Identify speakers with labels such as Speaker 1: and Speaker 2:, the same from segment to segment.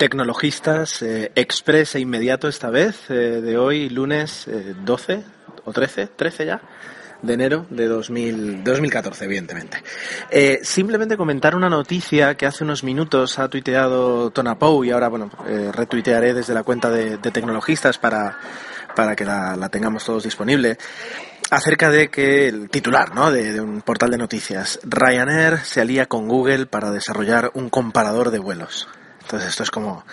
Speaker 1: tecnologistas, eh, express e inmediato esta vez, eh, de hoy, lunes 12 o 13, 13 ya, de enero de 2000, 2014, evidentemente. simplemente comentar una noticia que hace unos minutos ha tuiteado Tona Pou y ahora, bueno, retuitearé desde la cuenta de, tecnologistas para, para que la, la tengamos todos disponible acerca de que el titular ¿no? de, un portal de noticias, Ryanair se alía con Google para desarrollar un comparador de vuelos. Entonces esto es como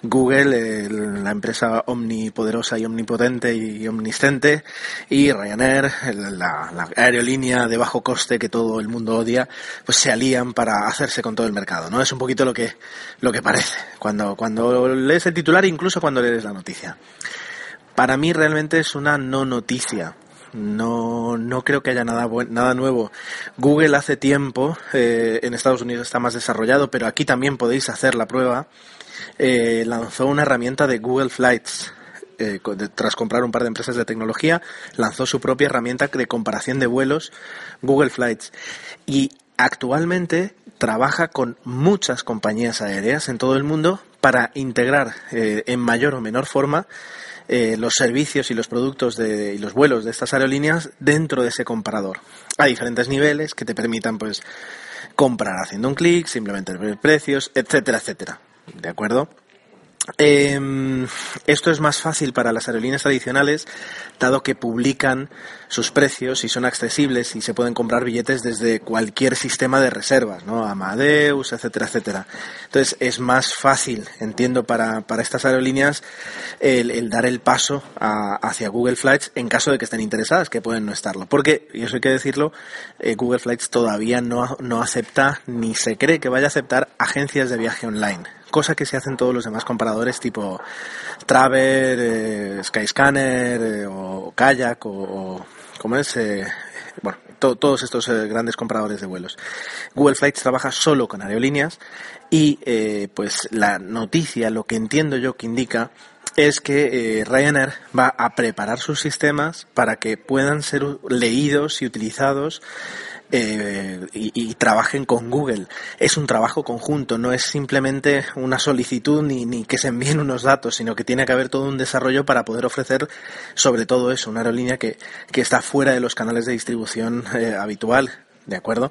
Speaker 1: Google, la empresa omnipoderosa y omnipotente y omnisciente, y Ryanair, la, aerolínea de bajo coste que todo el mundo odia, pues se alían para hacerse con todo el mercado, ¿no? Es un poquito lo que, lo que parece cuando, cuando lees el titular, incluso cuando lees la noticia. Para mí realmente es una no noticia no, no creo que haya nada, nada nuevo. Google hace tiempo, eh, en Estados Unidos está más desarrollado, pero aquí también podéis hacer la prueba. Eh, lanzó una herramienta de Google Flights. Eh, tras comprar un par de empresas de tecnología, lanzó su propia herramienta de comparación de vuelos, Google Flights. Y actualmente trabaja con muchas compañías aéreas en todo el mundo para integrar en mayor o menor forma eh, los servicios y los productos de, y los vuelos de estas aerolíneas dentro de ese comparador. A diferentes niveles que te permitan pues comprar haciendo un clic, simplemente ver precios, etcétera, etcétera. ¿De acuerdo? Eh, esto es más fácil para las aerolíneas tradicionales, dado que publican sus precios y son accesibles y se pueden comprar billetes desde cualquier sistema de reservas, ¿no? Amadeus, etcétera, etcétera. Entonces es más fácil, entiendo, para, para estas aerolíneas el, dar el paso hacia Google Flights en caso de que estén interesadas, que pueden no estarlo. Porque, y eso hay que decirlo, eh, Google Flights todavía no, no acepta ni se cree que vaya a aceptar agencias de viaje online cosa que se hacen todos los demás comparadores tipo Traver, eh, Skyscanner eh, o Kayak o, como es, eh, bueno, todos estos grandes compradores de vuelos. Google Flights trabaja solo con aerolíneas y pues la noticia, lo que entiendo yo que indica es que Ryanair va a preparar sus sistemas para que puedan ser leídos y utilizados eh, y, trabajen con Google. Es un trabajo conjunto, no es simplemente una solicitud ni, ni, que se envíen unos datos, sino que tiene que haber todo un desarrollo para poder ofrecer sobre todo eso, una aerolínea que, que está fuera de los canales de distribución eh, habitual, ¿de acuerdo?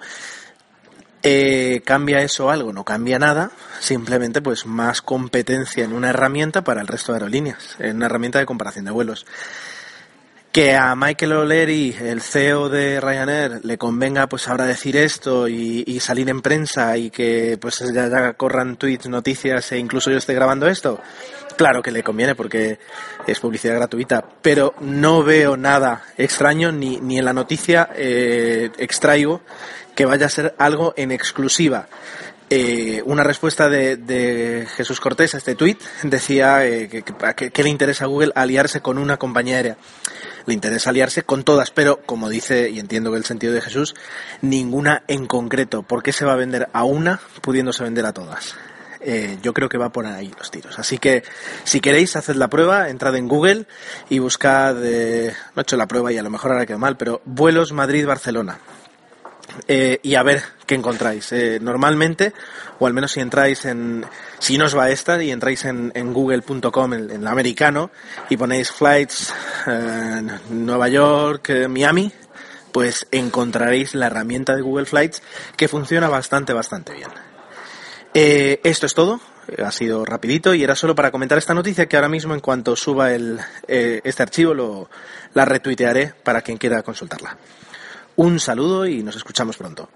Speaker 1: Eh, ¿Cambia eso algo? No cambia nada, simplemente pues más competencia en una herramienta para el resto de aerolíneas, en una herramienta de comparación de vuelos que a Michael O'Leary, el CEO de Ryanair, le convenga pues ahora decir esto y, salir en prensa y que pues ya, corran tweets, noticias e incluso yo esté grabando esto, claro que le conviene porque es publicidad gratuita, pero no veo nada extraño ni, ni en la noticia eh, extraigo que vaya a ser algo en exclusiva. Eh, una respuesta de, Jesús Cortés a este tuit decía eh, que, que, le interesa a Google aliarse con una compañía aérea le interesa aliarse con todas, pero como dice, y entiendo que el sentido de Jesús, ninguna en concreto. ¿Por qué se va a vender a una pudiéndose vender a todas? Eh, yo creo que va por ahí los tiros. Así que si queréis, haced la prueba, entrad en Google y buscad, eh, no he hecho la prueba y a lo mejor ahora queda mal, pero vuelos Madrid-Barcelona. Eh, y a ver qué encontráis. Eh, normalmente, o al menos si entráis en, si no os va esta y entráis en, en google.com, en, el americano, y ponéis flights eh, Nueva York, Miami, pues encontraréis la herramienta de Google Flights que funciona bastante, bastante bien. esto es todo. Ha sido rapidito y era solo para comentar esta noticia que ahora mismo en cuanto suba el, este archivo lo, la retuitearé para quien quiera consultarla. Un saludo y nos escuchamos pronto.